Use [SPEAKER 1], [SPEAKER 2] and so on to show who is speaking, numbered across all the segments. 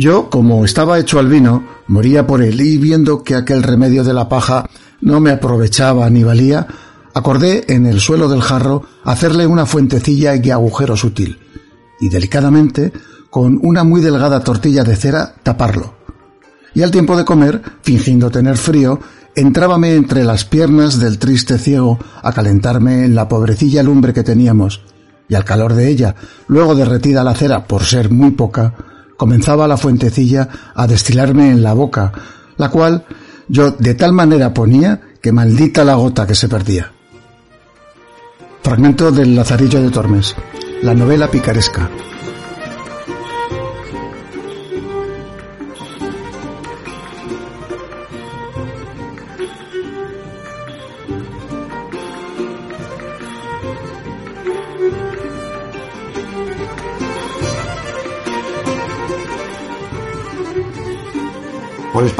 [SPEAKER 1] Yo, como estaba hecho al vino, moría por él y viendo que aquel remedio de la paja no me aprovechaba ni valía, acordé en el suelo del jarro hacerle una fuentecilla y agujero sutil, y delicadamente, con una muy delgada tortilla de cera, taparlo. Y al tiempo de comer, fingiendo tener frío, entrábame entre las piernas del triste ciego a calentarme en la pobrecilla lumbre que teníamos, y al calor de ella, luego derretida la cera por ser muy poca, comenzaba la fuentecilla a destilarme en la boca, la cual yo de tal manera ponía que maldita la gota que se perdía. Fragmento del Lazarillo de Tormes, la novela picaresca.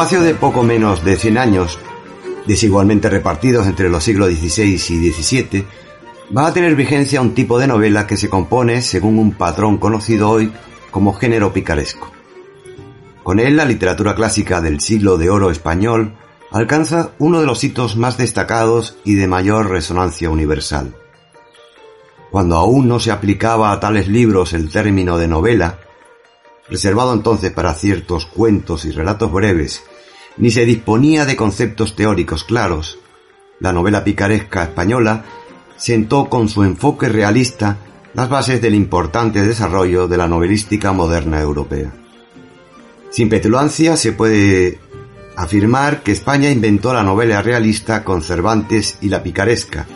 [SPEAKER 2] Espacio de poco menos de 100 años, desigualmente repartidos entre los siglos XVI y XVII, va a tener vigencia un tipo de novela que se compone según un patrón conocido hoy como género picaresco. Con él, la literatura clásica del siglo de oro español alcanza uno de los hitos más destacados y de mayor resonancia universal. Cuando aún no se aplicaba a tales libros el término de novela, reservado entonces para ciertos cuentos y relatos breves, ni se disponía de conceptos teóricos claros, la novela picaresca española sentó con su enfoque realista las bases del importante desarrollo de la novelística moderna europea. Sin petulancia se puede afirmar que España inventó la novela realista con Cervantes y la picaresca,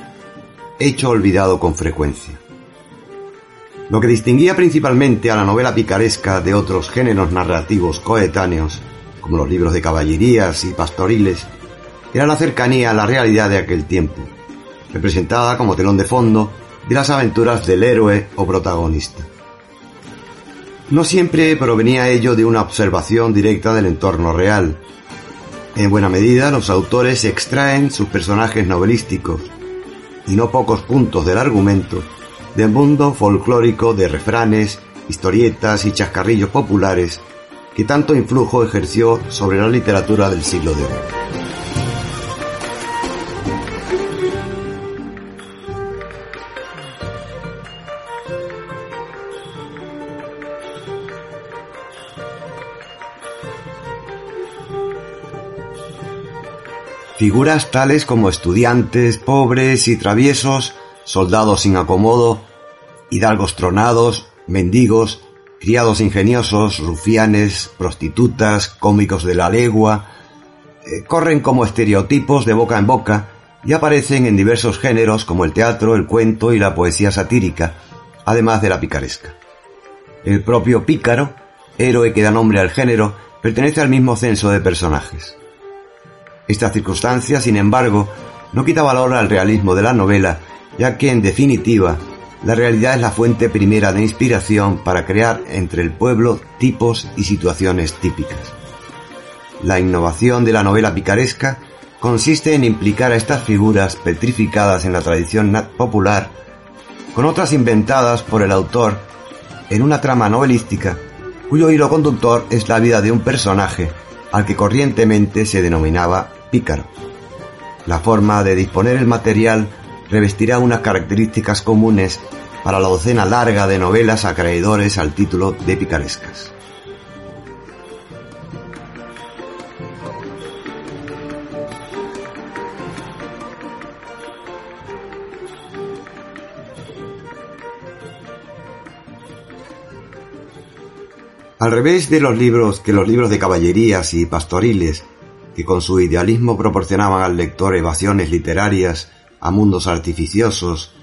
[SPEAKER 2] hecho olvidado con frecuencia. Lo que distinguía principalmente a la novela picaresca de otros géneros narrativos coetáneos, como los libros de caballerías y pastoriles, era la cercanía a la realidad de aquel tiempo, representada como telón de fondo de las aventuras del héroe o protagonista. No siempre provenía ello de una observación directa del entorno real. En buena medida, los autores extraen sus personajes novelísticos y no pocos puntos del argumento del mundo folclórico de refranes, historietas y chascarrillos populares que tanto influjo ejerció sobre la literatura del siglo de. Figuras tales como estudiantes, pobres y traviesos soldados sin acomodo, hidalgos tronados, mendigos, criados ingeniosos, rufianes, prostitutas, cómicos de la legua, eh, corren como estereotipos de boca en boca y aparecen en diversos géneros como el teatro, el cuento y la poesía satírica, además de la picaresca. El propio pícaro, héroe que da nombre al género, pertenece al mismo censo de personajes. Esta circunstancia, sin embargo, no quita valor al realismo de la novela ya que en definitiva la realidad es la fuente primera de inspiración para crear entre el pueblo tipos y situaciones típicas. La innovación de la novela picaresca consiste en implicar a estas figuras petrificadas en la tradición popular con otras inventadas por el autor en una trama novelística cuyo hilo conductor es la vida de un personaje al que corrientemente se denominaba pícaro. La forma de disponer el material revestirá unas características comunes para la docena larga de novelas acreedores al título de picarescas. Al revés de los libros que los libros de caballerías y pastoriles, que con su idealismo proporcionaban al lector evasiones literarias a mundos artificiosos,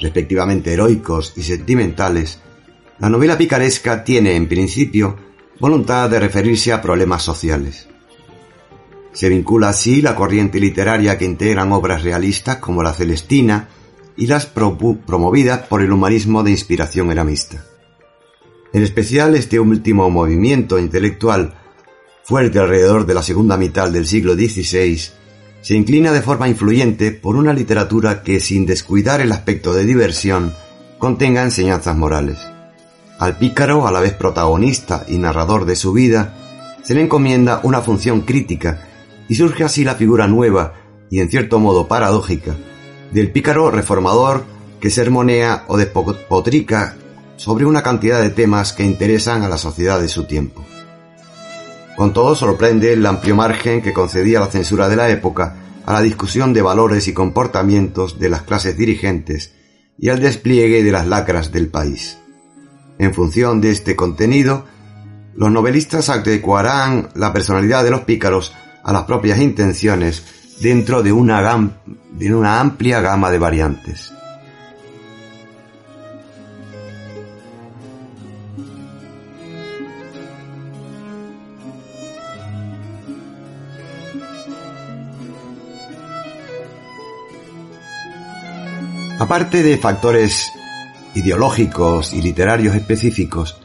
[SPEAKER 2] respectivamente heroicos y sentimentales, la novela picaresca tiene, en principio, voluntad de referirse a problemas sociales. Se vincula así la corriente literaria que integran obras realistas como la Celestina y las promovidas por el humanismo de inspiración eramista. En especial este último movimiento intelectual, fuerte alrededor de la segunda mitad del siglo XVI, se inclina de forma influyente por una literatura que, sin descuidar el aspecto de diversión, contenga enseñanzas morales. Al pícaro, a la vez protagonista y narrador de su vida, se le encomienda una función crítica y surge así la figura nueva y en cierto modo paradójica del pícaro reformador que sermonea o despotrica sobre una cantidad de temas que interesan a la sociedad de su tiempo. Con todo sorprende el amplio margen que concedía la censura de la época a la discusión de valores y comportamientos de las clases dirigentes y al despliegue de las lacras del país. En función de este contenido, los novelistas adecuarán la personalidad de los pícaros a las propias intenciones dentro de una, de una amplia gama de variantes. Aparte de factores ideológicos y literarios específicos,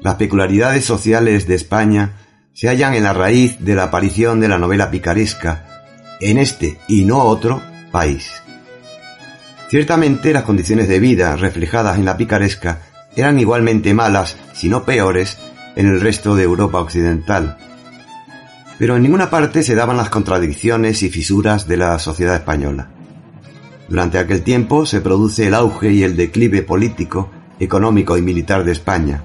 [SPEAKER 2] las peculiaridades sociales de España se hallan en la raíz de la aparición de la novela picaresca en este y no otro país. Ciertamente las condiciones de vida reflejadas en la picaresca eran igualmente malas, si no peores, en el resto de Europa occidental. Pero en ninguna parte se daban las contradicciones y fisuras de la sociedad española. Durante aquel tiempo se produce el auge y el declive político, económico y militar de España.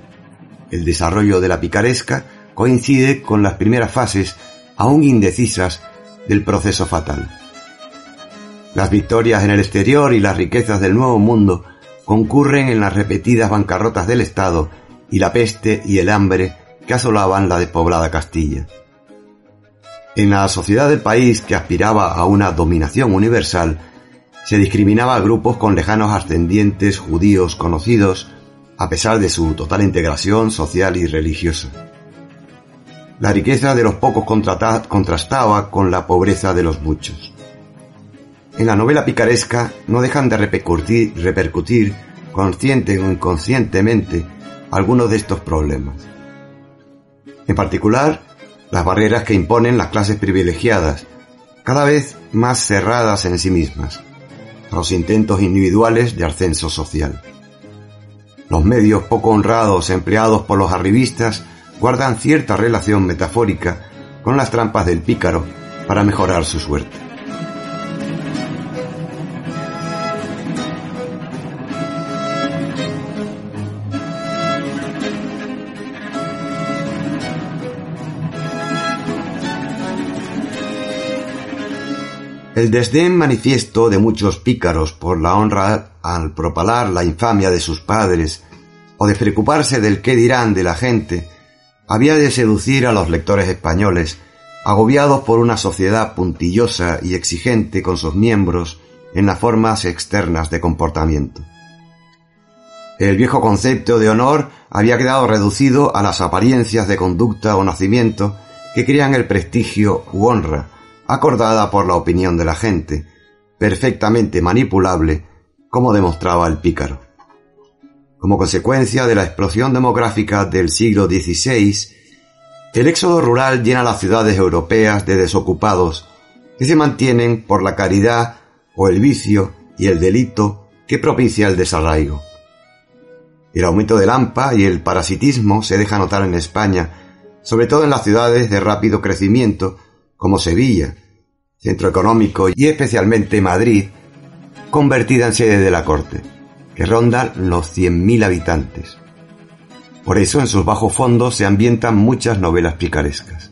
[SPEAKER 2] El desarrollo de la picaresca coincide con las primeras fases, aún indecisas, del proceso fatal. Las victorias en el exterior y las riquezas del Nuevo Mundo concurren en las repetidas bancarrotas del Estado y la peste y el hambre que asolaban la despoblada Castilla. En la sociedad del país que aspiraba a una dominación universal, se discriminaba a grupos con lejanos ascendientes judíos conocidos, a pesar de su total integración social y religiosa. La riqueza de los pocos contrastaba con la pobreza de los muchos. En la novela picaresca no dejan de repercutir, repercutir consciente o inconscientemente algunos de estos problemas. En particular, las barreras que imponen las clases privilegiadas, cada vez más cerradas en sí mismas, los intentos individuales de ascenso social. Los medios poco honrados empleados por los arribistas guardan cierta relación metafórica con las trampas del pícaro para mejorar su suerte. El desdén manifiesto de muchos pícaros por la honra al propalar la infamia de sus padres o de preocuparse del qué dirán de la gente, había de seducir a los lectores españoles, agobiados por una sociedad puntillosa y exigente con sus miembros en las formas externas de comportamiento. El viejo concepto de honor había quedado reducido a las apariencias de conducta o nacimiento que crean el prestigio u honra, acordada por la opinión de la gente, perfectamente manipulable, como demostraba el pícaro. Como consecuencia de la explosión demográfica del siglo XVI, el éxodo rural llena las ciudades europeas de desocupados que se mantienen por la caridad o el vicio y el delito que propicia el desarraigo. El aumento del AMPA y el parasitismo se deja notar en España, sobre todo en las ciudades de rápido crecimiento como Sevilla, centro económico y especialmente Madrid, convertida en sede de la corte, que ronda los 100.000 habitantes. Por eso en sus bajos fondos se ambientan muchas novelas picarescas.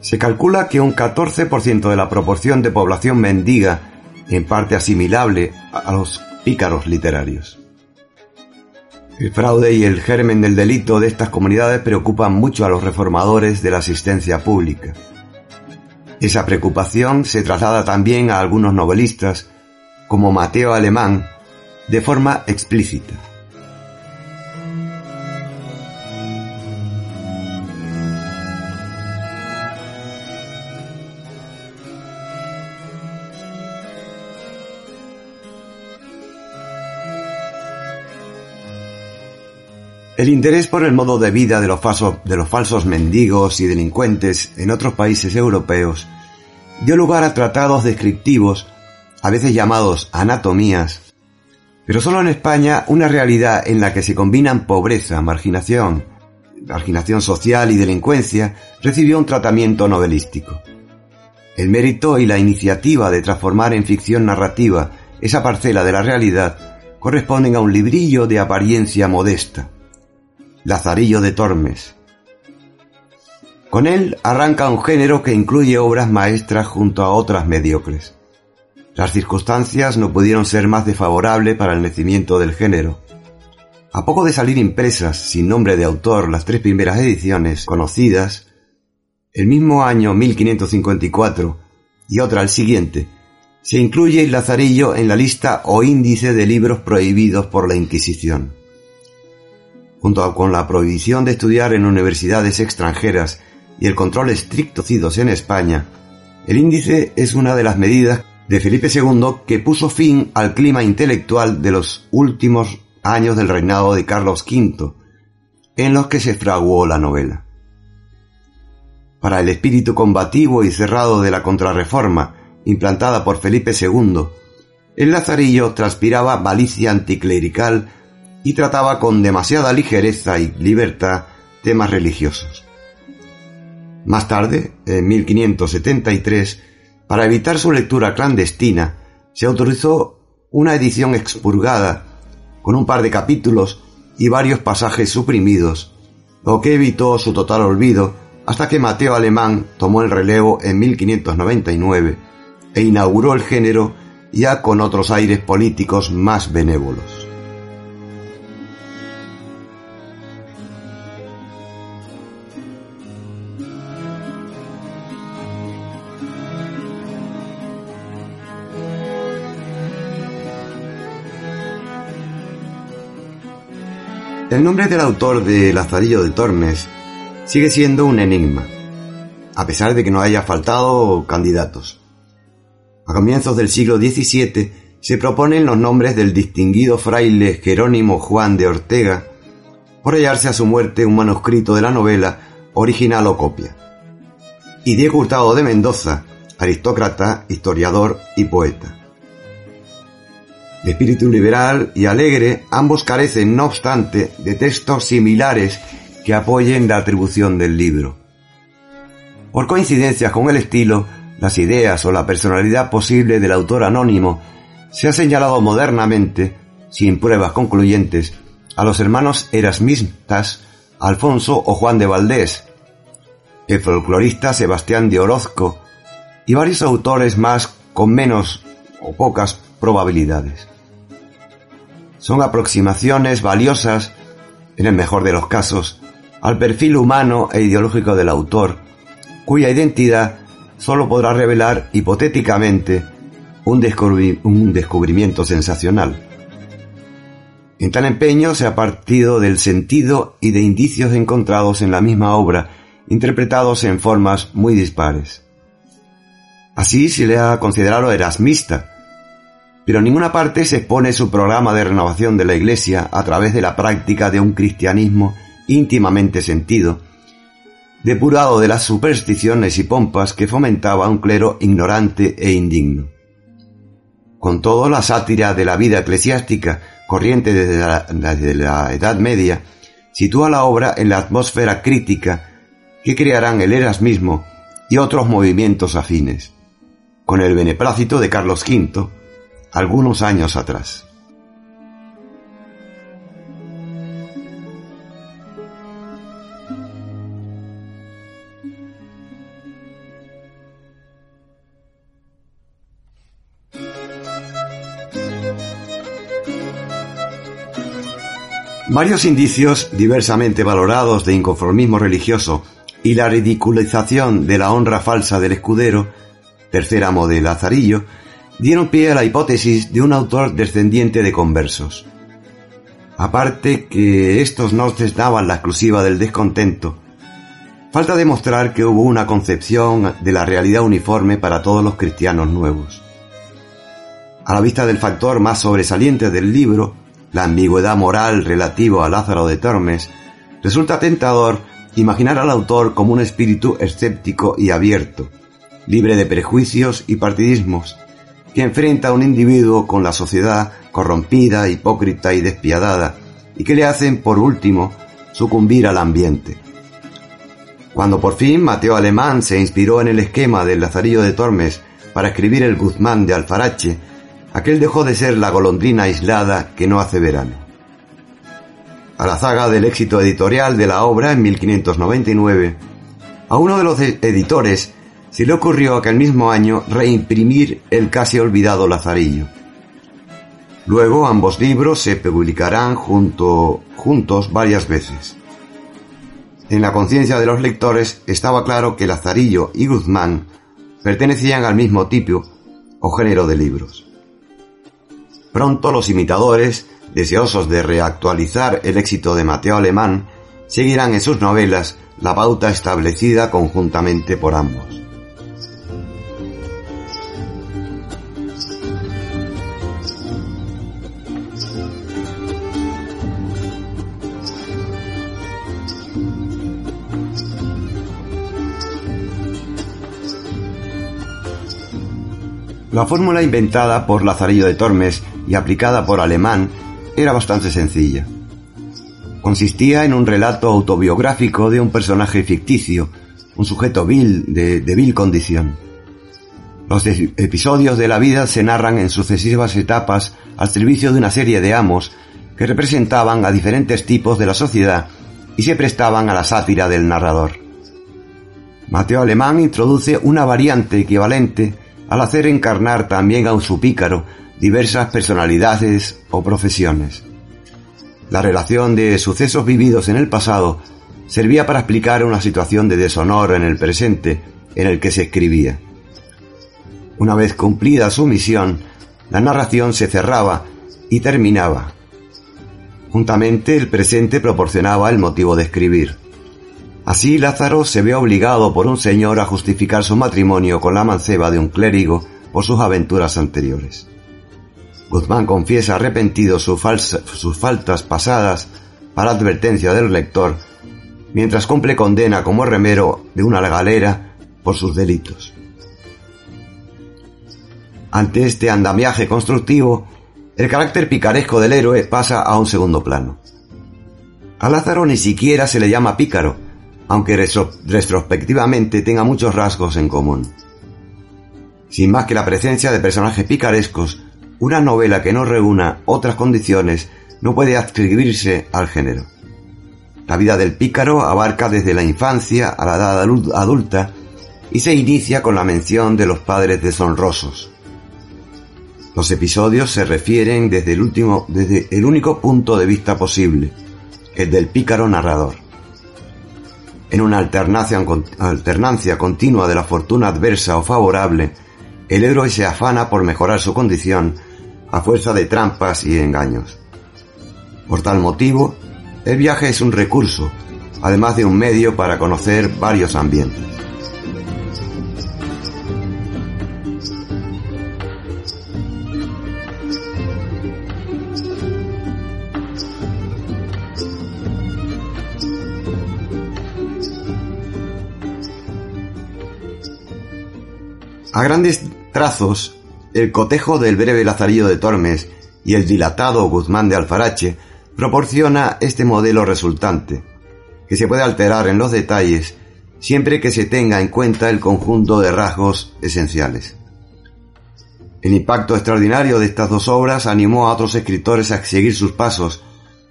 [SPEAKER 2] Se calcula que un 14% de la proporción de población mendiga, en parte asimilable a los pícaros literarios. El fraude y el germen del delito de estas comunidades preocupan mucho a los reformadores de la asistencia pública. Esa preocupación se traslada también a algunos novelistas, como Mateo Alemán, de forma explícita. El interés por el modo de vida de los, falsos, mendigos y delincuentes en otros países europeos dio lugar a tratados descriptivos, a veces llamados anatomías, pero solo en España una realidad en la que se combinan pobreza, marginación, marginación social y delincuencia recibió un tratamiento novelístico. El mérito y la iniciativa de transformar en ficción narrativa esa parcela de la realidad corresponden a un librillo de apariencia modesta, Lazarillo de Tormes. Con él arranca un género que incluye obras maestras junto a otras mediocres. Las circunstancias no pudieron ser más desfavorables para el nacimiento del género. A poco de salir impresas, sin nombre de autor, las tres primeras ediciones conocidas, el mismo año 1554 y otra al siguiente, se incluye el Lazarillo en la lista o índice de libros prohibidos por la Inquisición junto con la prohibición de estudiar en universidades extranjeras y el control estricto cidos en España, el índice es una de las medidas de Felipe II que puso fin al clima intelectual de los últimos años del reinado de Carlos V, en los que se fraguó la novela. Para el espíritu combativo y cerrado de la contrarreforma implantada por Felipe II, el Lazarillo transpiraba malicia anticlerical y trataba con demasiada ligereza y libertad temas religiosos. Más tarde, en 1573, para evitar su lectura clandestina, se autorizó una edición expurgada, con un par de capítulos y varios pasajes suprimidos, lo que evitó su total olvido hasta que Mateo Alemán tomó el relevo en 1599 e inauguró el género ya con otros aires políticos más benévolos. El nombre del autor de Lazarillo de Tormes sigue siendo un enigma, a pesar de que no haya faltado candidatos. A comienzos del siglo XVII se proponen los nombres del distinguido fraile Jerónimo Juan de Ortega, por hallarse a su muerte un manuscrito de la novela, original o copia, y Diego Hurtado de Mendoza, aristócrata, historiador y poeta. De espíritu liberal y alegre, ambos carecen, no obstante, de textos similares que apoyen la atribución del libro. Por coincidencia con el estilo, las ideas o la personalidad posible del autor anónimo, se ha señalado modernamente, sin pruebas concluyentes, a los hermanos erasmistas Alfonso o Juan de Valdés, el folclorista Sebastián de Orozco y varios autores más con menos o pocas probabilidades son aproximaciones valiosas, en el mejor de los casos, al perfil humano e ideológico del autor, cuya identidad solo podrá revelar hipotéticamente un, descubrimiento sensacional. En tal empeño se ha partido del sentido y de indicios encontrados en la misma obra, interpretados en formas muy dispares. Así se le ha considerado erasmista, pero en ninguna parte se expone su programa de renovación de la Iglesia a través de la práctica de un cristianismo íntimamente sentido, depurado de las supersticiones y pompas que fomentaba un clero ignorante e indigno. con toda la sátira de la vida eclesiástica corriente desde la, desde la Edad Media, sitúa la obra en la atmósfera crítica que crearán el Erasmismo y otros movimientos afines, con el beneplácito de Carlos V, algunos años atrás. Varios indicios diversamente valorados de inconformismo religioso y la ridiculización de la honra falsa del escudero, tercer amo de Lazarillo, dieron pie a la hipótesis de un autor descendiente de conversos. Aparte que estos no daban la exclusiva del descontento, falta demostrar que hubo una concepción de la realidad uniforme para todos los cristianos nuevos. A la vista del factor más sobresaliente del libro, la ambigüedad moral relativo a Lázaro de Tormes, resulta tentador imaginar al autor como un espíritu escéptico y abierto, libre de prejuicios y partidismos, que enfrenta a un individuo con la sociedad corrompida, hipócrita y despiadada, y que le hacen, por último, sucumbir al ambiente. Cuando por fin Mateo Alemán se inspiró en el esquema del Lazarillo de Tormes para escribir el Guzmán de Alfarache, aquel dejó de ser la golondrina aislada que no hace verano. A la zaga del éxito editorial de la obra en 1599, a uno de los editores se le ocurrió aquel mismo año reimprimir el casi olvidado Lazarillo. Luego ambos libros se publicarán junto, juntos varias veces. En la conciencia de los lectores estaba claro que Lazarillo y Guzmán pertenecían al mismo tipo o género de libros. Pronto los imitadores, deseosos de reactualizar el éxito de Mateo Alemán, seguirán en sus novelas la pauta establecida conjuntamente por ambos. La fórmula inventada por Lazarillo de Tormes y aplicada por Alemán era bastante sencilla. Consistía en un relato autobiográfico de un personaje ficticio, un sujeto vil de, de vil condición. Los episodios de la vida se narran en sucesivas etapas al servicio de una serie de amos que representaban a diferentes tipos de la sociedad y se prestaban a la sátira del narrador. Mateo Alemán introduce una variante equivalente al hacer encarnar también a un su pícaro diversas personalidades o profesiones. La relación de sucesos vividos en el pasado servía para explicar una situación de deshonor en el presente en el que se escribía. Una vez cumplida su misión, la narración se cerraba y terminaba. Juntamente el presente proporcionaba el motivo de escribir. Así Lázaro se ve obligado por un señor a justificar su matrimonio con la manceba de un clérigo por sus aventuras anteriores. Guzmán confiesa arrepentido sus faltas pasadas para advertencia del lector, mientras cumple condena como remero de una galera por sus delitos. Ante este andamiaje constructivo, el carácter picaresco del héroe pasa a un segundo plano. A Lázaro ni siquiera se le llama pícaro, aunque retrospectivamente tenga muchos rasgos en común. Sin más que la presencia de personajes picarescos, una novela que no reúna otras condiciones no puede adscribirse al género. La vida del pícaro abarca desde la infancia a la edad adulta y se inicia con la mención de los padres deshonrosos. Los episodios se refieren desde el último, desde el único punto de vista posible, el del pícaro narrador. En una alternancia, continua de la fortuna adversa o favorable, el héroe se afana por mejorar su condición a fuerza de trampas y engaños. Por tal motivo, el viaje es un recurso, además de un medio para conocer varios ambientes. A grandes trazos, el cotejo del breve Lazarillo de Tormes y el dilatado Guzmán de Alfarache proporciona este modelo resultante, que se puede alterar en los detalles siempre que se tenga en cuenta el conjunto de rasgos esenciales. El impacto extraordinario de estas dos obras animó a otros escritores a seguir sus pasos,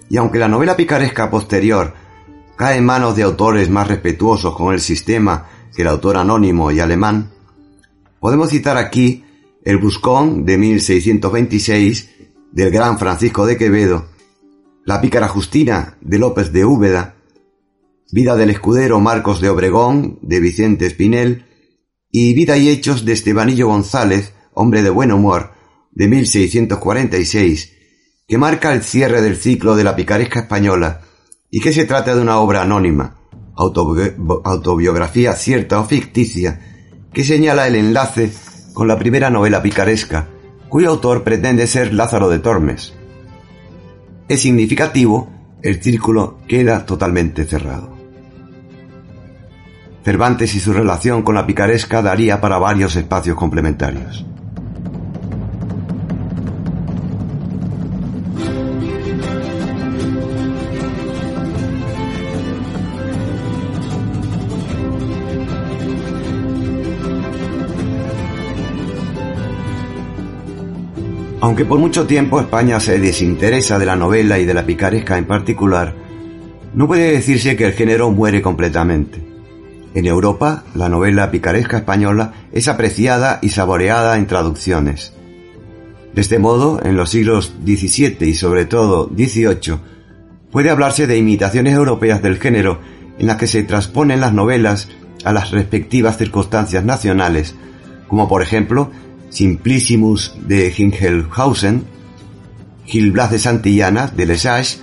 [SPEAKER 2] y aunque la novela picaresca posterior cae en manos de autores más respetuosos con el sistema que el autor anónimo y alemán, podemos citar aquí El Buscón de 1626 del gran Francisco de Quevedo, La pícara Justina de López de Úbeda, Vida del escudero Marcos de Obregón de Vicente Espinel y Vida y Hechos de Estebanillo González, hombre de buen humor, de 1646, que marca el cierre del ciclo de la picaresca española y que se trata de una obra anónima, autobiografía cierta o ficticia, que señala el enlace con la primera novela picaresca, cuyo autor pretende ser Lázaro de Tormes. Es significativo, el círculo queda totalmente cerrado. Cervantes y su relación con la picaresca daría para varios espacios complementarios. Aunque por mucho tiempo España se desinteresa de la novela y de la picaresca en particular, no puede decirse que el género muere completamente. En Europa, la novela picaresca española es apreciada y saboreada en traducciones. De este modo, en los siglos XVII y sobre todo XVIII, puede hablarse de imitaciones europeas del género en las que se transponen las novelas a las respectivas circunstancias nacionales, como por ejemplo Simplicimus de Hingelhausen, Gil Blas de Santillana de Lesage,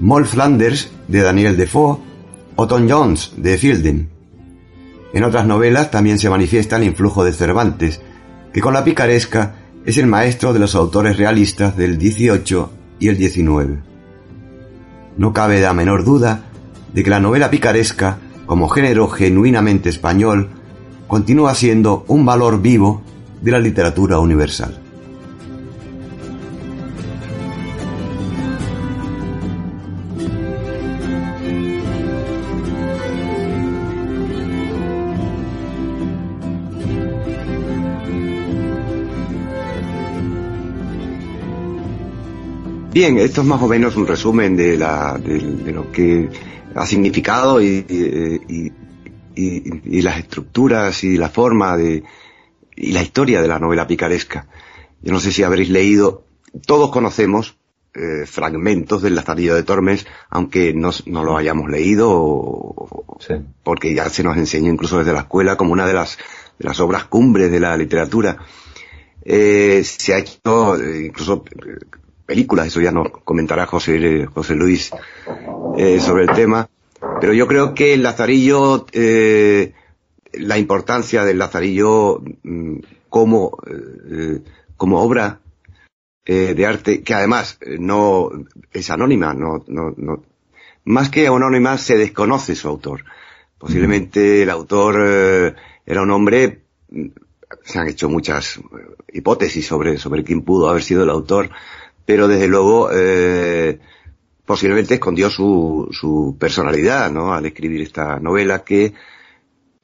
[SPEAKER 2] Moll Flanders de Daniel Defoe o Tom Jones de Fielding. En otras novelas también se manifiesta el influjo de Cervantes, que con la picaresca es el maestro de los autores realistas del XVIII y el XIX. No cabe la menor duda de que la novela picaresca, como género genuinamente español, continúa siendo un valor vivo de la literatura universal. Bien, esto es más o menos un resumen de, la, de, lo que ha significado y, las estructuras y la forma de, y la historia de la novela picaresca. Yo no sé si habréis leído, todos conocemos eh, fragmentos del Lazarillo de Tormes, aunque no, no lo hayamos leído, porque ya se nos enseñó incluso desde la escuela como una de las, de las obras cumbres de la literatura. Eh, se ha hecho eh, incluso películas, eso ya nos comentará José, José Luis sobre el tema, pero yo creo que el Lazarillo la importancia del Lazarillo mm, como, eh, como obra eh, de arte, que además eh, no es anónima, no, no, no, más que anónima se desconoce su autor. Posiblemente el autor era un hombre, mm, se han hecho muchas hipótesis sobre, sobre quién pudo haber sido el autor, pero desde luego posiblemente escondió su, su personalidad, ¿no? Al escribir esta novela que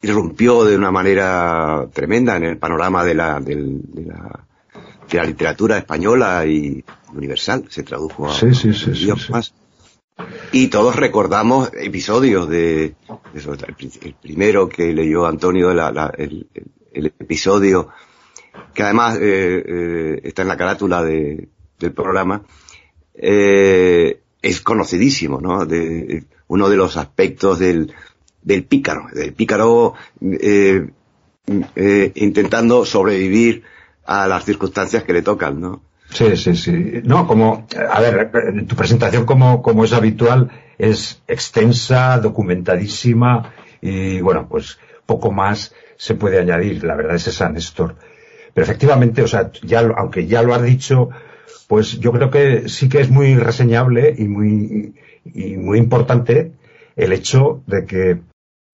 [SPEAKER 2] irrumpió de una manera tremenda en el panorama de la, de, la, de la literatura española y universal. Se tradujo a
[SPEAKER 1] sí, sí, sí, más.
[SPEAKER 2] Y todos recordamos episodios de, el, primero que leyó Antonio, el, episodio que además eh, eh, está en la carátula de, del programa, eh, es conocidísimo, ¿no? De, uno de los aspectos del, del pícaro, del pícaro eh, eh, intentando sobrevivir a las circunstancias que le tocan, ¿no?
[SPEAKER 3] Sí, sí, sí. No, como, a ver, tu presentación como, como es habitual es extensa, documentadísima y bueno, pues poco más se puede añadir. La verdad es esa, Néstor. Pero efectivamente, o sea, ya, aunque ya lo has dicho, pues yo creo que sí que es muy reseñable y muy, y muy importante el hecho de que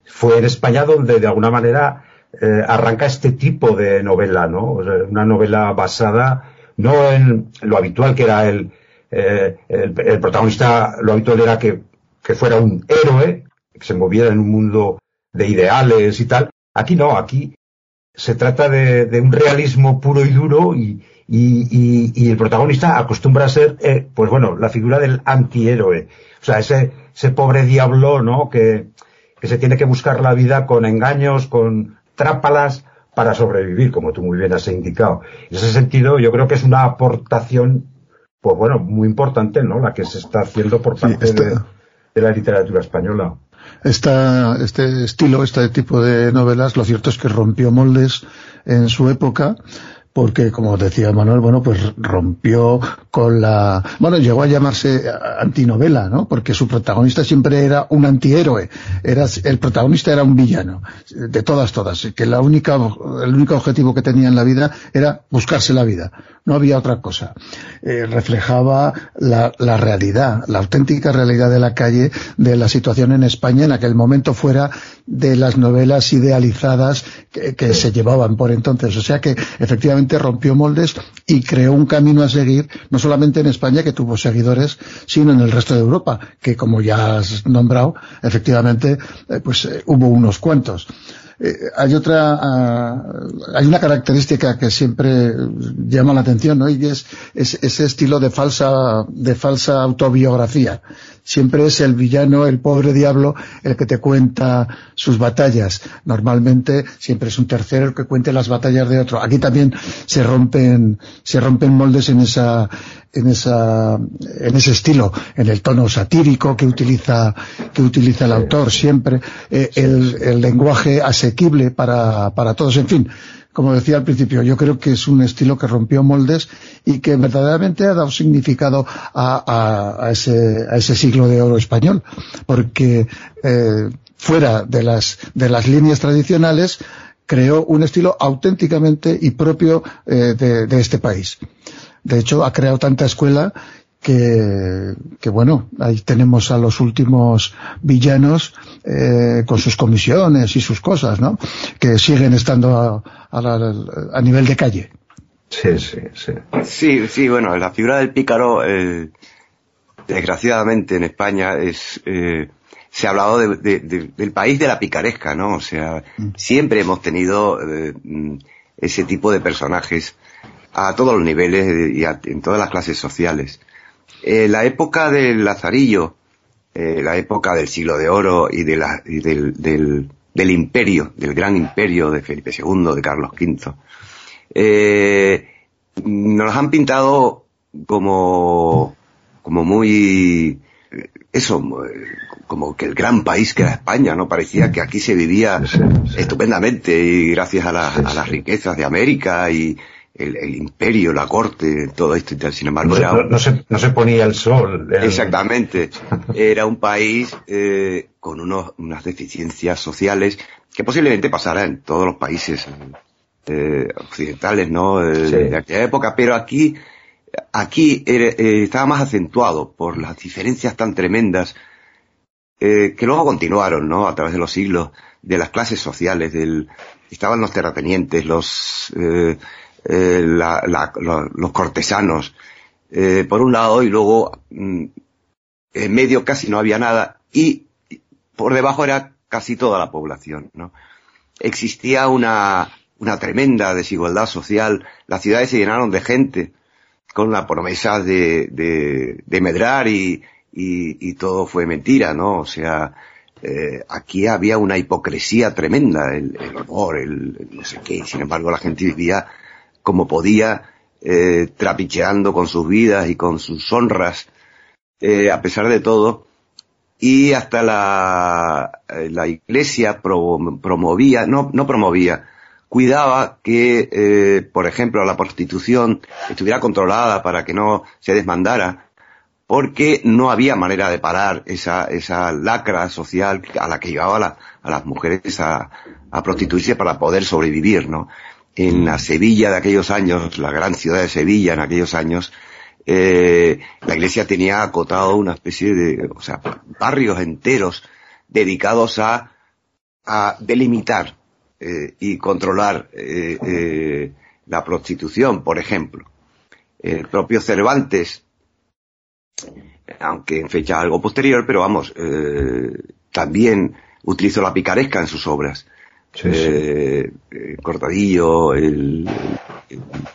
[SPEAKER 3] fue en España donde de alguna manera eh, arranca este tipo de novela, ¿no? una novela basada no en lo habitual que era el, eh, el, protagonista, lo habitual era que, que fuera un héroe, que se moviera en un mundo de ideales y tal. Aquí no, aquí se trata de, de un realismo puro y duro y, y, y, el protagonista acostumbra a ser, eh, pues bueno, la figura del antihéroe. O sea, ese, ese pobre diablo, ¿no? Que, que se tiene que buscar la vida con engaños, con trápalas para sobrevivir, como tú muy bien has indicado. En ese sentido, yo creo que es una aportación, pues bueno, muy importante, ¿no? La que se está haciendo por parte de, de, la literatura española.
[SPEAKER 1] Esta, este estilo, este tipo de novelas, lo cierto es que rompió moldes en su época porque como decía Manuel, bueno, pues rompió con la, bueno, llegó a llamarse antinovela, ¿no? Porque su protagonista siempre era un antihéroe, era, el protagonista era un villano, de todas, todas, que la única, el único objetivo que tenía en la vida era buscarse la vida, no había otra cosa. Eh, reflejaba la, la realidad, la auténtica realidad de la calle, de la situación en España en aquel momento fuera de las novelas idealizadas que, que se llevaban por entonces. O sea que efectivamente rompió moldes y creó un camino a seguir, no solamente en España, que tuvo seguidores, sino en el resto de Europa, que como ya has nombrado, efectivamente, eh, pues eh, hubo unos cuantos. Eh, hay otra, ah, hay una característica que siempre llama la atención, ¿no? Y es, ese estilo de falsa, de falsa autobiografía. Siempre es el villano, el pobre diablo, el que te cuenta sus batallas. Normalmente siempre es un tercero el que cuente las batallas de otro. Aquí también se rompen, se rompen moldes en esa, en esa, en ese estilo, en el tono satírico que utiliza, que utiliza el autor siempre, eh, el, el lenguaje asequible para, para todos, en fin como decía al principio, yo creo que es un estilo que rompió moldes y que verdaderamente ha dado significado a, ese, siglo de oro español, porque eh, fuera de las, de las líneas tradicionales creó un estilo auténticamente y propio eh, de este país. De hecho, ha creado tanta escuela que, que, bueno, ahí tenemos a los últimos villanos eh, con sus comisiones y sus cosas, ¿no? Que siguen estando a, a, nivel de calle.
[SPEAKER 3] Sí, sí, sí.
[SPEAKER 2] Sí, sí, bueno, la figura del pícaro, eh, desgraciadamente en España es, eh, se ha hablado de, de, del país de la picaresca, ¿no? O sea, mm. siempre hemos tenido eh, ese tipo de personajes a todos los niveles y en todas las clases sociales. Eh, la época del Lazarillo, eh, la época del siglo de oro y, de la, y del, del, del, imperio, del gran imperio de Felipe II, de Carlos V, eh, nos han pintado como, como muy, eso, como que el gran país que era España, ¿no? Parecía que aquí se vivía estupendamente y gracias a, la, a las riquezas de América y, el, imperio, la corte, todo esto y tal. Sin embargo,
[SPEAKER 3] no, se, no, se, ponía el sol.
[SPEAKER 2] Exactamente. Era un país eh, con unos, unas deficiencias sociales que posiblemente pasara en todos los países eh, occidentales, ¿no? De, aquella época, pero aquí, aquí eh, estaba más acentuado por las diferencias tan tremendas que luego continuaron, ¿no? A través de los siglos, de las clases sociales, del, estaban los terratenientes, los, eh, los cortesanos, eh, por un lado, y luego mm, en medio casi no había nada, y por debajo era casi toda la población, ¿no? Existía una, una tremenda desigualdad social, las ciudades se llenaron de gente, con la promesa de, de, de medrar y, y, y, todo fue mentira, ¿no? O sea, eh, aquí había una hipocresía tremenda, el, el honor, el, no sé qué, sin embargo la gente vivía como podía, eh, trapicheando con sus vidas y con sus honras, eh, a pesar de todo, y hasta la, eh, la iglesia promovía, no, no promovía, cuidaba que, eh, por ejemplo, la prostitución estuviera controlada para que no se desmandara, porque no había manera de parar esa, esa lacra social a la que llevaba a las mujeres a, a prostituirse para poder sobrevivir, ¿no? En la Sevilla de aquellos años, la gran ciudad de Sevilla en aquellos años, eh, la iglesia tenía acotado una especie de, o sea, barrios enteros dedicados a, a delimitar eh, y controlar la prostitución, por ejemplo. El propio Cervantes, aunque en fecha algo posterior, pero vamos, también utilizó la picaresca en sus obras. Cortadillo, el,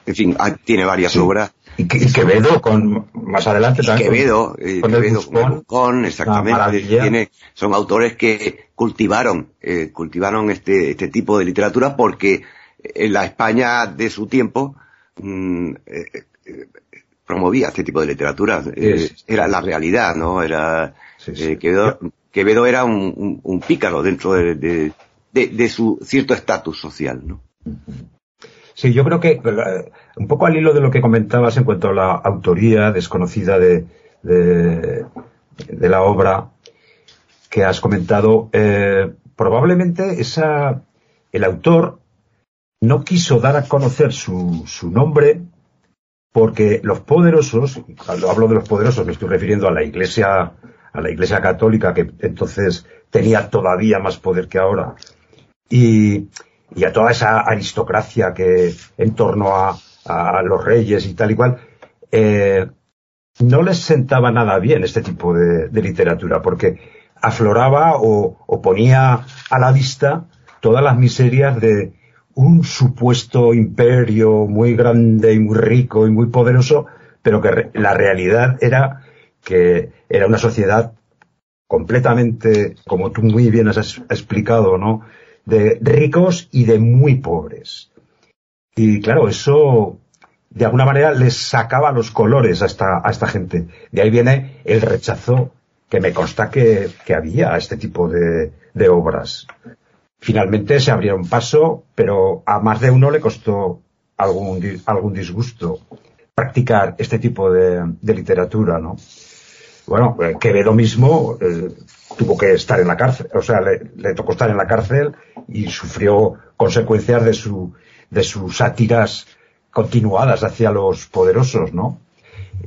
[SPEAKER 2] en fin, ah, tiene varias obras
[SPEAKER 3] y, Quevedo con más adelante también.
[SPEAKER 2] Quevedo, eh, con, Quevedo con, exactamente. Tiene, son autores que cultivaron, eh, cultivaron este, este tipo de literatura porque en la España de su tiempo mm, eh, eh, promovía este tipo de literatura. era la realidad, ¿no? Era Quevedo, Quevedo, era un, un, pícaro dentro de, de, de, su cierto estatus social, ¿no?
[SPEAKER 3] Sí, yo creo que eh, un poco al hilo de lo que comentabas en cuanto a la autoría desconocida de, de, la obra que has comentado, eh, probablemente esa, el autor no quiso dar a conocer su, su nombre porque los poderosos, cuando hablo de los poderosos me estoy refiriendo a la iglesia, a la iglesia católica que entonces tenía todavía más poder que ahora. Y, a toda esa aristocracia que en torno a, los reyes y tal y cual, eh, no les sentaba nada bien este tipo de, literatura, porque afloraba o, ponía a la vista todas las miserias de un supuesto imperio muy grande y muy rico y muy poderoso, pero que la realidad era que era una sociedad completamente, como tú muy bien has explicado, ¿no? De ricos y de muy pobres. Y claro, eso de alguna manera les sacaba los colores a esta, a esta gente. De ahí viene el rechazo que me consta que, que había a este tipo de, de obras. Finalmente se abrieron paso, pero a más de uno le costó algún, algún disgusto practicar este tipo de, de literatura, ¿no? Bueno, eh, Quevedo mismo eh, tuvo que estar en la cárcel, o sea, le, tocó estar en la cárcel y sufrió consecuencias de su, de sus sátiras continuadas hacia los poderosos, ¿no?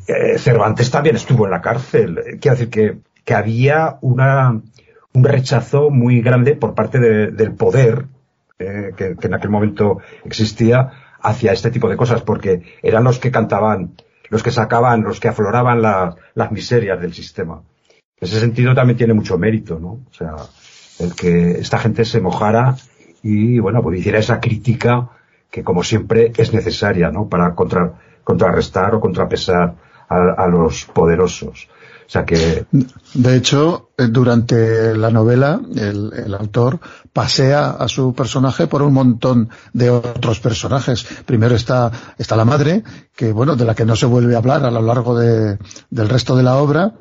[SPEAKER 3] Eh, Cervantes también estuvo en la cárcel. Quiero decir que, que había una, un rechazo muy grande por parte del poder que, que en aquel momento existía hacia este tipo de cosas, porque eran los que cantaban los que sacaban, los que afloraban las miserias del sistema. En ese sentido también tiene mucho mérito, ¿no? O sea, el que esta gente se mojara y, bueno, pues hiciera esa crítica que, como siempre, es necesaria, ¿no? Para contrarrestar o contrapesar a los poderosos. O sea que.
[SPEAKER 1] De hecho, eh, durante la novela, el, autor pasea a su personaje por un montón de otros personajes. Primero está, está la madre, que bueno, de la que no se vuelve a hablar a lo largo de, del resto de la obra.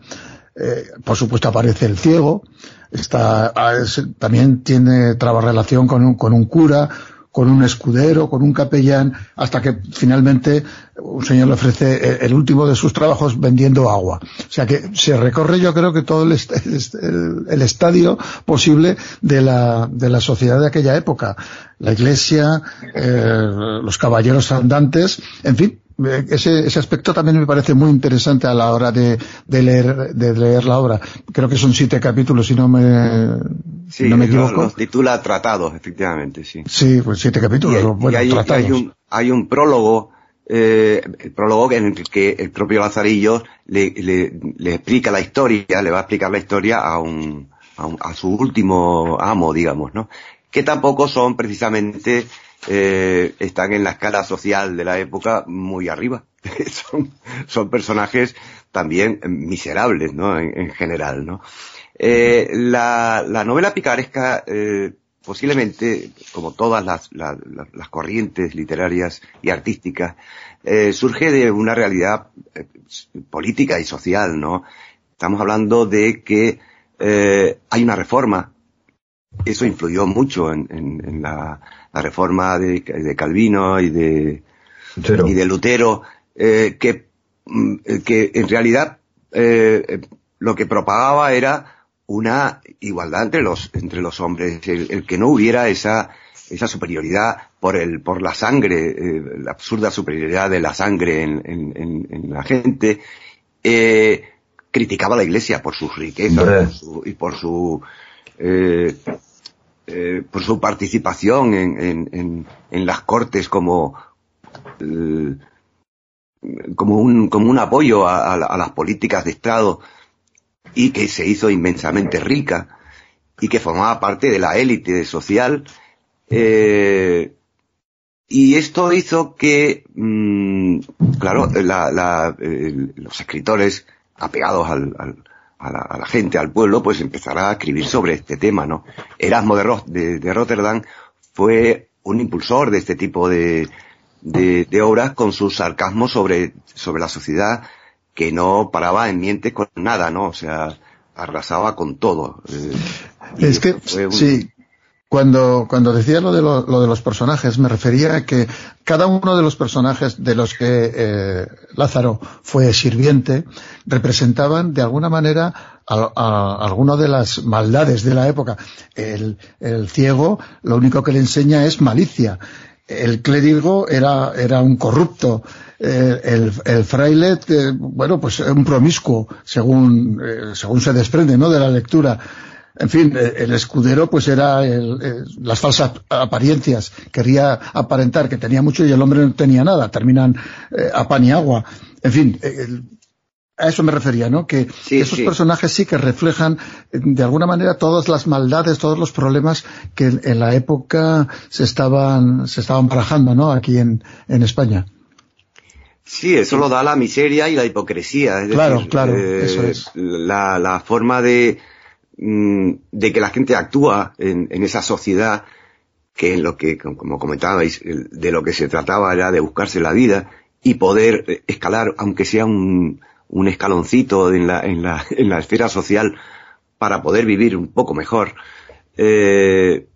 [SPEAKER 1] Eh, por supuesto aparece el ciego. Está, ah, también tiene traba relación con un, con un cura, con un escudero, con un capellán, hasta que finalmente un señor le ofrece el último de sus trabajos vendiendo agua. O sea que se recorre yo creo que todo el, estadio posible de la, de la sociedad de aquella época. La iglesia, eh, los caballeros andantes, en fin, ese, ese aspecto también me parece muy interesante a la hora de, de, leer, de leer la obra. Creo que son siete capítulos, si no me, no me equivoco.
[SPEAKER 2] Los titula Tratados, efectivamente, sí.
[SPEAKER 1] Sí, pues siete capítulos, bueno,
[SPEAKER 2] hay,
[SPEAKER 1] tratados.
[SPEAKER 2] Hay un, hay un prólogo, eh, el prólogo en el que el propio Lazarillo le, le, le explica la historia, le va a explicar la historia a un, a, un, a su último amo, digamos, ¿no? Que tampoco son precisamente eh, están en la escala social de la época muy arriba. son, son personajes también miserables, ¿no? En, general, ¿no? Eh, la, la, novela picaresca, eh, posiblemente, como todas las, las, corrientes literarias y artísticas, eh, surge de una realidad eh, política y social, ¿no? Estamos hablando de que hay una reforma. Eso influyó mucho en la, la reforma de, de Calvino y de, y de Lutero, eh, que, mm, que en realidad eh, lo que propagaba era una igualdad entre los, entre los hombres, el, que no hubiera esa, esa superioridad por el, por la sangre, eh, la absurda superioridad de la sangre en, en, en la gente, eh, criticaba a la iglesia por sus riquezas y por su, eh, eh, por su participación en, las cortes como, eh, como, un, apoyo a, las políticas de Estado y que se hizo inmensamente rica y que formaba parte de la élite social. Eh, y esto hizo que, mm, claro, los escritores apegados al, a, la, gente, al pueblo, pues empezará a escribir sobre este tema, ¿no? Erasmo de, de, Rotterdam fue un impulsor de este tipo de, de, obras con su sarcasmo sobre, sobre la sociedad que no paraba en mientes con nada, ¿no? O sea, arrasaba con todo.
[SPEAKER 1] Eh, es que, sí, cuando, cuando decía lo de, lo, de los personajes, me refería a que cada uno de los personajes de los que eh, Lázaro fue sirviente representaban de alguna manera a, alguna de las maldades de la época. El, el ciego lo único que le enseña es malicia. El clérigo era, era un corrupto. el, el, fraile, eh, bueno, pues un promiscuo, según, eh, según se desprende, ¿no? De la lectura en fin, eh, el escudero pues era las falsas apariencias, quería aparentar que tenía mucho y el hombre no tenía nada, terminan eh, a pan y agua. En fin, eh, a eso me refería, ¿no? Que esos personajes sí que reflejan de alguna manera todas las maldades, todos los problemas que en, la época se estaban, se estaban barajando, ¿no? Aquí en, en España.
[SPEAKER 2] Sí, eso lo da la miseria y la hipocresía. Es
[SPEAKER 1] claro, claro, eso es.
[SPEAKER 2] La, la forma de, de que la gente actúa en, esa sociedad que en lo que, como comentabais, de lo que se trataba era de buscarse la vida y poder eh, escalar, aunque sea un, un escaloncito en la, en, la, en la esfera social, para poder vivir un poco mejor, eh,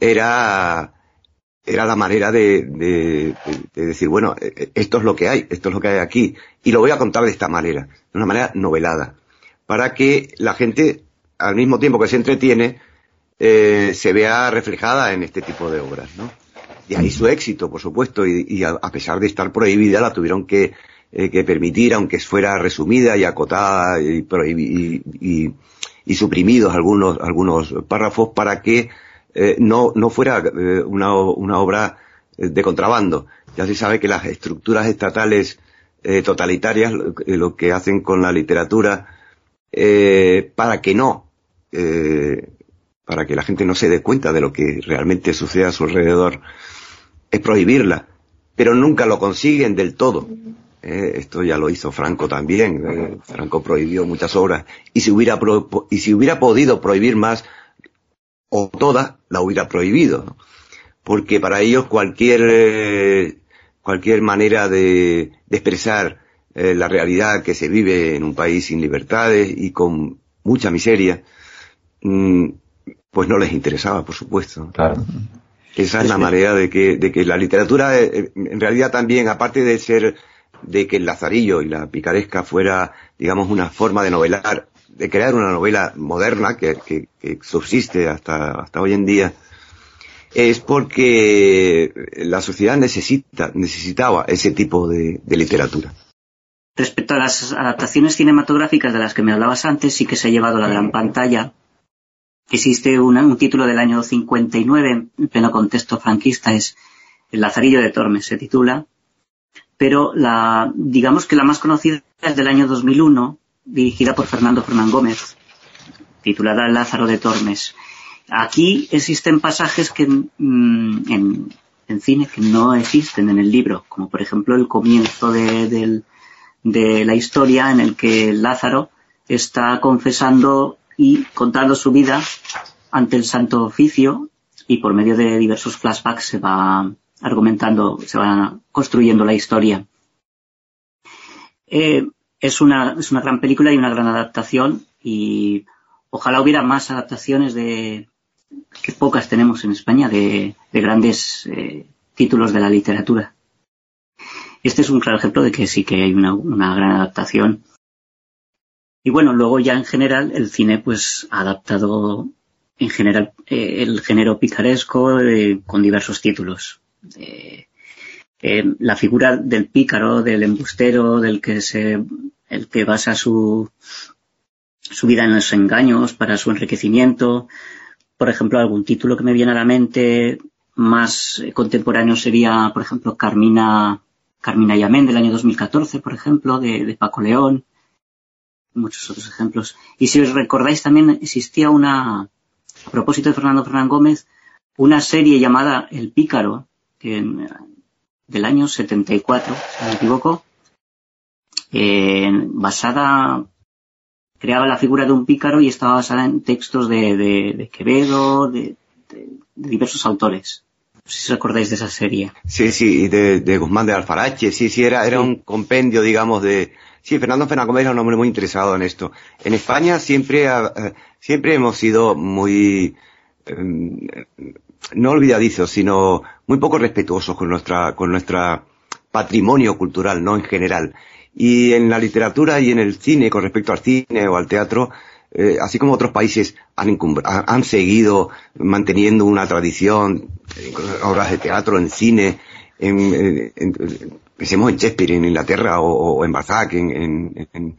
[SPEAKER 2] era, era la manera de, de, de, decir, bueno, eh, esto es lo que hay, esto es lo que hay aquí, y lo voy a contar de esta manera, de una manera novelada, para que la gente al mismo tiempo que se entretiene, eh, se vea reflejada en este tipo de obras, ¿no? Y ahí su éxito, por supuesto, y, a, pesar de estar prohibida, la tuvieron que, eh, permitir, aunque fuera resumida y acotada y, suprimidos algunos, algunos párrafos para que eh, no, no fuera una, una obra de contrabando. Ya se sabe que las estructuras estatales totalitarias lo que hacen con la literatura para que no eh, para que la gente no se dé cuenta de lo que realmente sucede a su alrededor, es prohibirla, pero nunca lo consiguen del todo. Eh, esto ya lo hizo Franco también. Eh, Franco prohibió muchas obras y si hubiera y si hubiera podido prohibir más o todas, la hubiera prohibido, porque para ellos cualquier cualquier manera de, expresar la realidad que se vive en un país sin libertades y con mucha miseria pues no les interesaba, por supuesto.
[SPEAKER 3] Claro.
[SPEAKER 2] Esa es la manera de que, de que la literatura, eh, eh, en realidad también, aparte de ser, de que el lazarillo y la picaresca fuera, digamos, una forma de novelar, de crear una novela moderna que, que, subsiste hasta, hasta hoy en día, es porque la sociedad necesita, necesitaba ese tipo de, de literatura.
[SPEAKER 4] Respecto a las adaptaciones cinematográficas de las que me hablabas antes, sí que se ha llevado a la gran pantalla Existe un título del año 59, en pleno contexto franquista, es El Lazarillo de Tormes, se titula, pero la, digamos que la más conocida es del año 2001, dirigida por Fernando Fernán Gómez, titulada Lázaro de Tormes. Aquí existen pasajes que mm, en, cine que no existen en el libro, como por ejemplo el comienzo de, de la historia en el que Lázaro está confesando y contando su vida ante el Santo Oficio y por medio de diversos flashbacks se va argumentando, se va construyendo la historia. Eh, es, una, es una gran película y una gran adaptación y ojalá hubiera más adaptaciones de que pocas tenemos en España de, grandes eh, títulos de la literatura. Este es un claro ejemplo de que sí que hay una, una gran adaptación y bueno, luego ya en general el cine pues ha adaptado en general eh, el género picaresco eh, con diversos títulos. Eh, la figura del pícaro, del embustero, del que se, el que basa su, su vida en los engaños para su enriquecimiento, por ejemplo, algún título que me viene a la mente más contemporáneo sería, por ejemplo, Carmina, Carmina Yamén del año 2014, por ejemplo, de, Paco León, muchos otros ejemplos. Y si os recordáis también existía una, a propósito de Fernando Fernán Gómez, una serie llamada El Pícaro, que, del año 74, si no me equivoco, eh, basada creaba la figura de un pícaro y estaba basada en textos de, Quevedo, de, diversos autores. No sé si os acordáis de esa serie.
[SPEAKER 2] Sí, sí, de, de Guzmán de Alfarache, sí, sí, era, era un compendio, digamos, de... Sí, Fernando Fernández era un hombre muy interesado en esto. En España siempre, eh, siempre hemos sido muy, em, no olvidadizos, sino muy poco respetuosos con nuestra, con nuestra patrimonio cultural, ¿no? En general. Y en la literatura y en el cine, con respecto al cine o al teatro, eh, así como otros países han, seguido manteniendo una tradición, obras de teatro, en cine, en, pensemos en Shakespeare en Inglaterra o, en Balzac, en,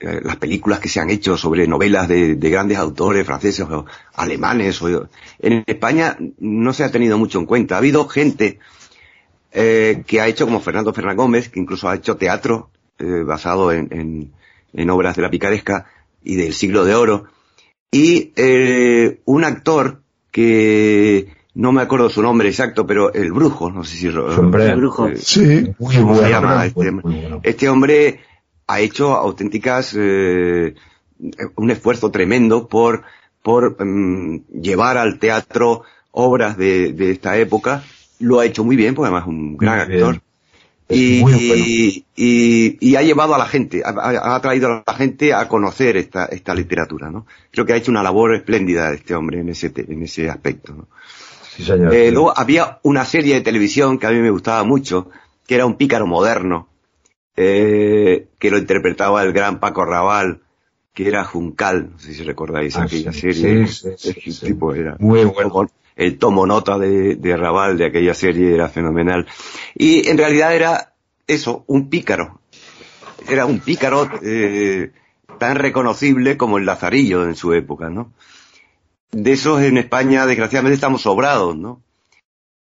[SPEAKER 2] las películas que se han hecho sobre novelas de, grandes autores franceses o alemanes. En España no se ha tenido mucho en cuenta. Ha habido gente eh, que ha hecho, como Fernando Fernández Gómez, que incluso ha hecho teatro eh, basado en, en, obras de la picaresca y del siglo de oro, y eh, un actor que no me acuerdo su nombre exacto, pero el brujo, no sé si el
[SPEAKER 4] brujo,
[SPEAKER 1] eh, sí,
[SPEAKER 2] muy se llama este, este, hombre ha hecho auténticas un esfuerzo tremendo por por mm, llevar al teatro obras de, de, esta época, lo ha hecho muy bien, porque además es un gran actor. Y, y, ha llevado a la gente, ha, traído a la gente a conocer esta, esta literatura, ¿no? Creo que ha hecho una labor espléndida este hombre en ese, en ese aspecto, ¿no?
[SPEAKER 3] Sí, señor.
[SPEAKER 2] Eh, luego había una serie de televisión que a mí me gustaba mucho, que era un pícaro moderno, eh, que lo interpretaba el gran Paco Raval, que era Juncal, no sé si recordáis ah, aquella serie. Sí, sí, tipo era
[SPEAKER 3] muy bueno
[SPEAKER 2] el tomo nota de, de Raval de aquella serie era fenomenal. Y en realidad era eso, un pícaro. Era un pícaro eh, tan reconocible como el Lazarillo en su época, ¿no? De esos en España, desgraciadamente, estamos sobrados, ¿no?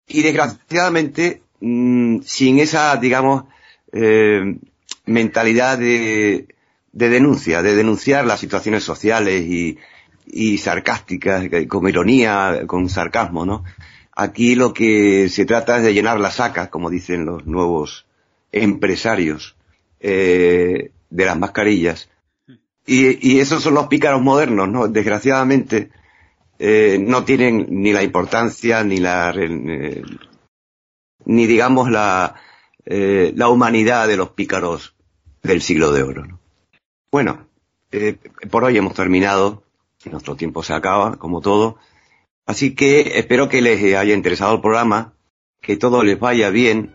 [SPEAKER 2] Y desgraciadamente, mm, sin esa, digamos, eh, mentalidad de, de denuncia, de denunciar las situaciones sociales y, y sarcásticas, con ironía, con sarcasmo, ¿no? Aquí lo que se trata es de llenar la saca, como dicen los nuevos empresarios, eh, de las mascarillas. Y, y, esos son los pícaros modernos, ¿no? Desgraciadamente, eh, no tienen ni la importancia, ni la, eh, ni digamos la, eh, la humanidad de los pícaros del siglo de oro, ¿no? Bueno, por hoy hemos terminado. Nuestro tiempo se acaba, como todo. Así que espero que les haya interesado el programa, que todo les vaya bien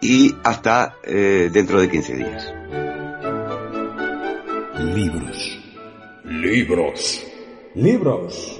[SPEAKER 2] y hasta dentro de 15 días.
[SPEAKER 5] Libros.
[SPEAKER 6] Libros.